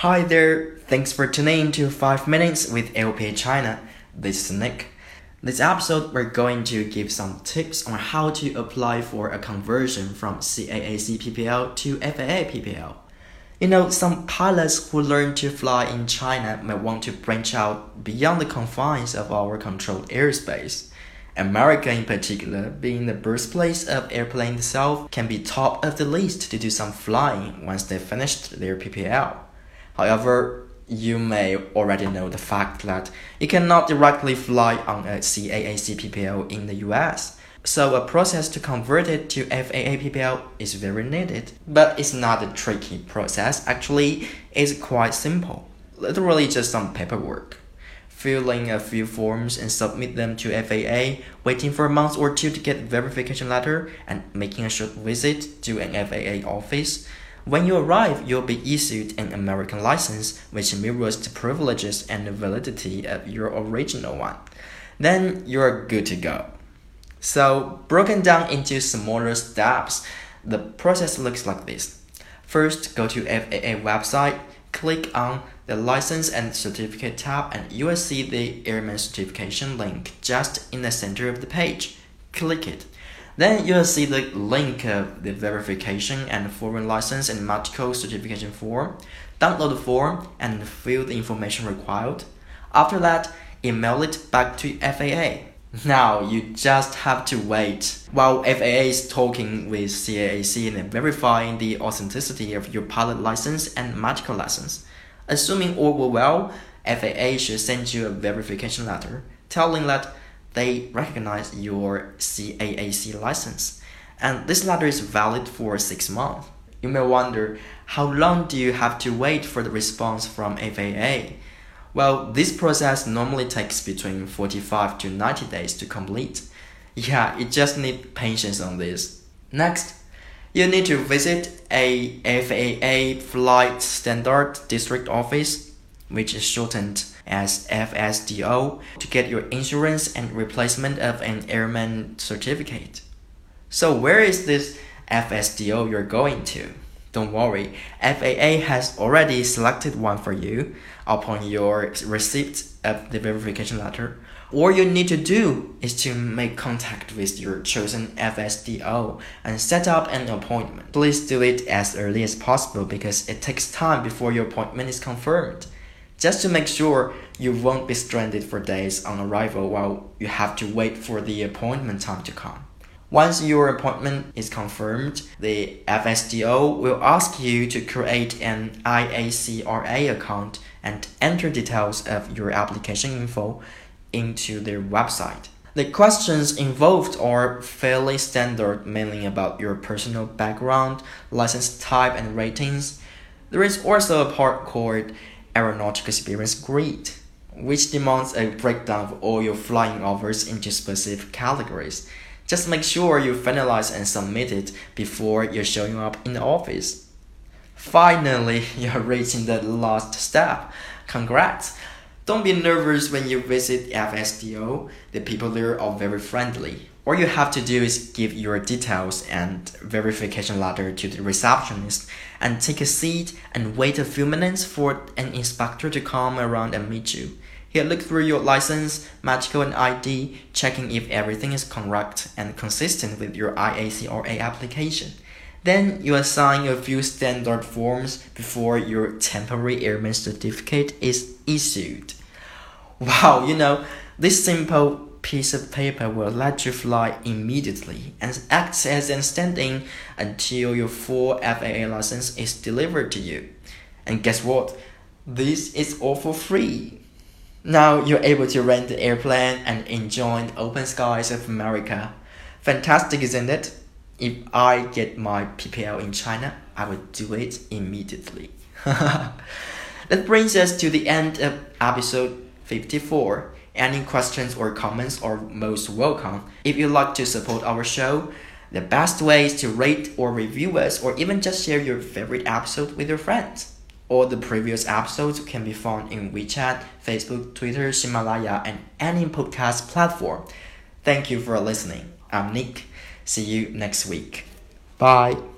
Hi there, thanks for tuning in to 5 Minutes with AOPA China. This is Nick. This episode, we're going to give some tips on how to apply for a conversion from CAAC PPL to FAA PPL. You know, some pilots who learn to fly in China may want to branch out beyond the confines of our controlled airspace. America, in particular, being the birthplace of airplane itself, can be top of the list to do some flying once they've finished their PPL. However, you may already know the fact that you cannot directly fly on a CAAC PPL in the US. So a process to convert it to FAA PPL is very needed. But it's not a tricky process. Actually, it's quite simple. Literally just some paperwork. Filling a few forms and submit them to FAA, waiting for a month or two to get verification letter, and making a short visit to an FAA office when you arrive, you'll be issued an American license which mirrors the privileges and the validity of your original one. Then you're good to go. So, broken down into smaller steps, the process looks like this. First, go to FAA website, click on the license and certificate tab and you will see the airman certification link just in the center of the page. Click it. Then you'll see the link of the verification and foreign license and medical certification form. Download the form and fill the information required. After that, email it back to FAA. Now you just have to wait while FAA is talking with CAAC and verifying the authenticity of your pilot license and medical license. Assuming all were well, FAA should send you a verification letter telling that they recognize your CAAC license. And this letter is valid for six months. You may wonder, how long do you have to wait for the response from FAA? Well, this process normally takes between 45 to 90 days to complete. Yeah, you just need patience on this. Next, you need to visit a FAA Flight Standard District Office, which is shortened as FSDO to get your insurance and replacement of an airman certificate. So where is this FSDO you're going to? Don't worry, FAA has already selected one for you upon your receipt of the verification letter. All you need to do is to make contact with your chosen FSDO and set up an appointment. Please do it as early as possible because it takes time before your appointment is confirmed just to make sure you won't be stranded for days on arrival while you have to wait for the appointment time to come. Once your appointment is confirmed, the FSDO will ask you to create an IACRA account and enter details of your application info into their website. The questions involved are fairly standard, mainly about your personal background, license type, and ratings. There is also a part called aeronautical experience grid, which demands a breakdown of all your flying offers into specific categories. Just make sure you finalize and submit it before you're showing up in the office. Finally, you're reaching the last step. Congrats! Don't be nervous when you visit FSDO. The people there are very friendly. All you have to do is give your details and verification letter to the receptionist and take a seat and wait a few minutes for an inspector to come around and meet you. He'll look through your license, medical and ID, checking if everything is correct and consistent with your IACRA application. Then you assign a few standard forms before your temporary airman certificate is issued. Wow, you know, this simple piece of paper will let you fly immediately and acts as an stand-in until your full FAA license is delivered to you. And guess what? This is all for free. Now you're able to rent the airplane and enjoy the open skies of America. Fantastic, isn't it? If I get my PPL in China, I will do it immediately. that brings us to the end of episode 54. Any questions or comments are most welcome. If you'd like to support our show, the best way is to rate or review us or even just share your favorite episode with your friends. All the previous episodes can be found in WeChat, Facebook, Twitter, Himalaya, and any podcast platform. Thank you for listening. I'm Nick. See you next week. Bye.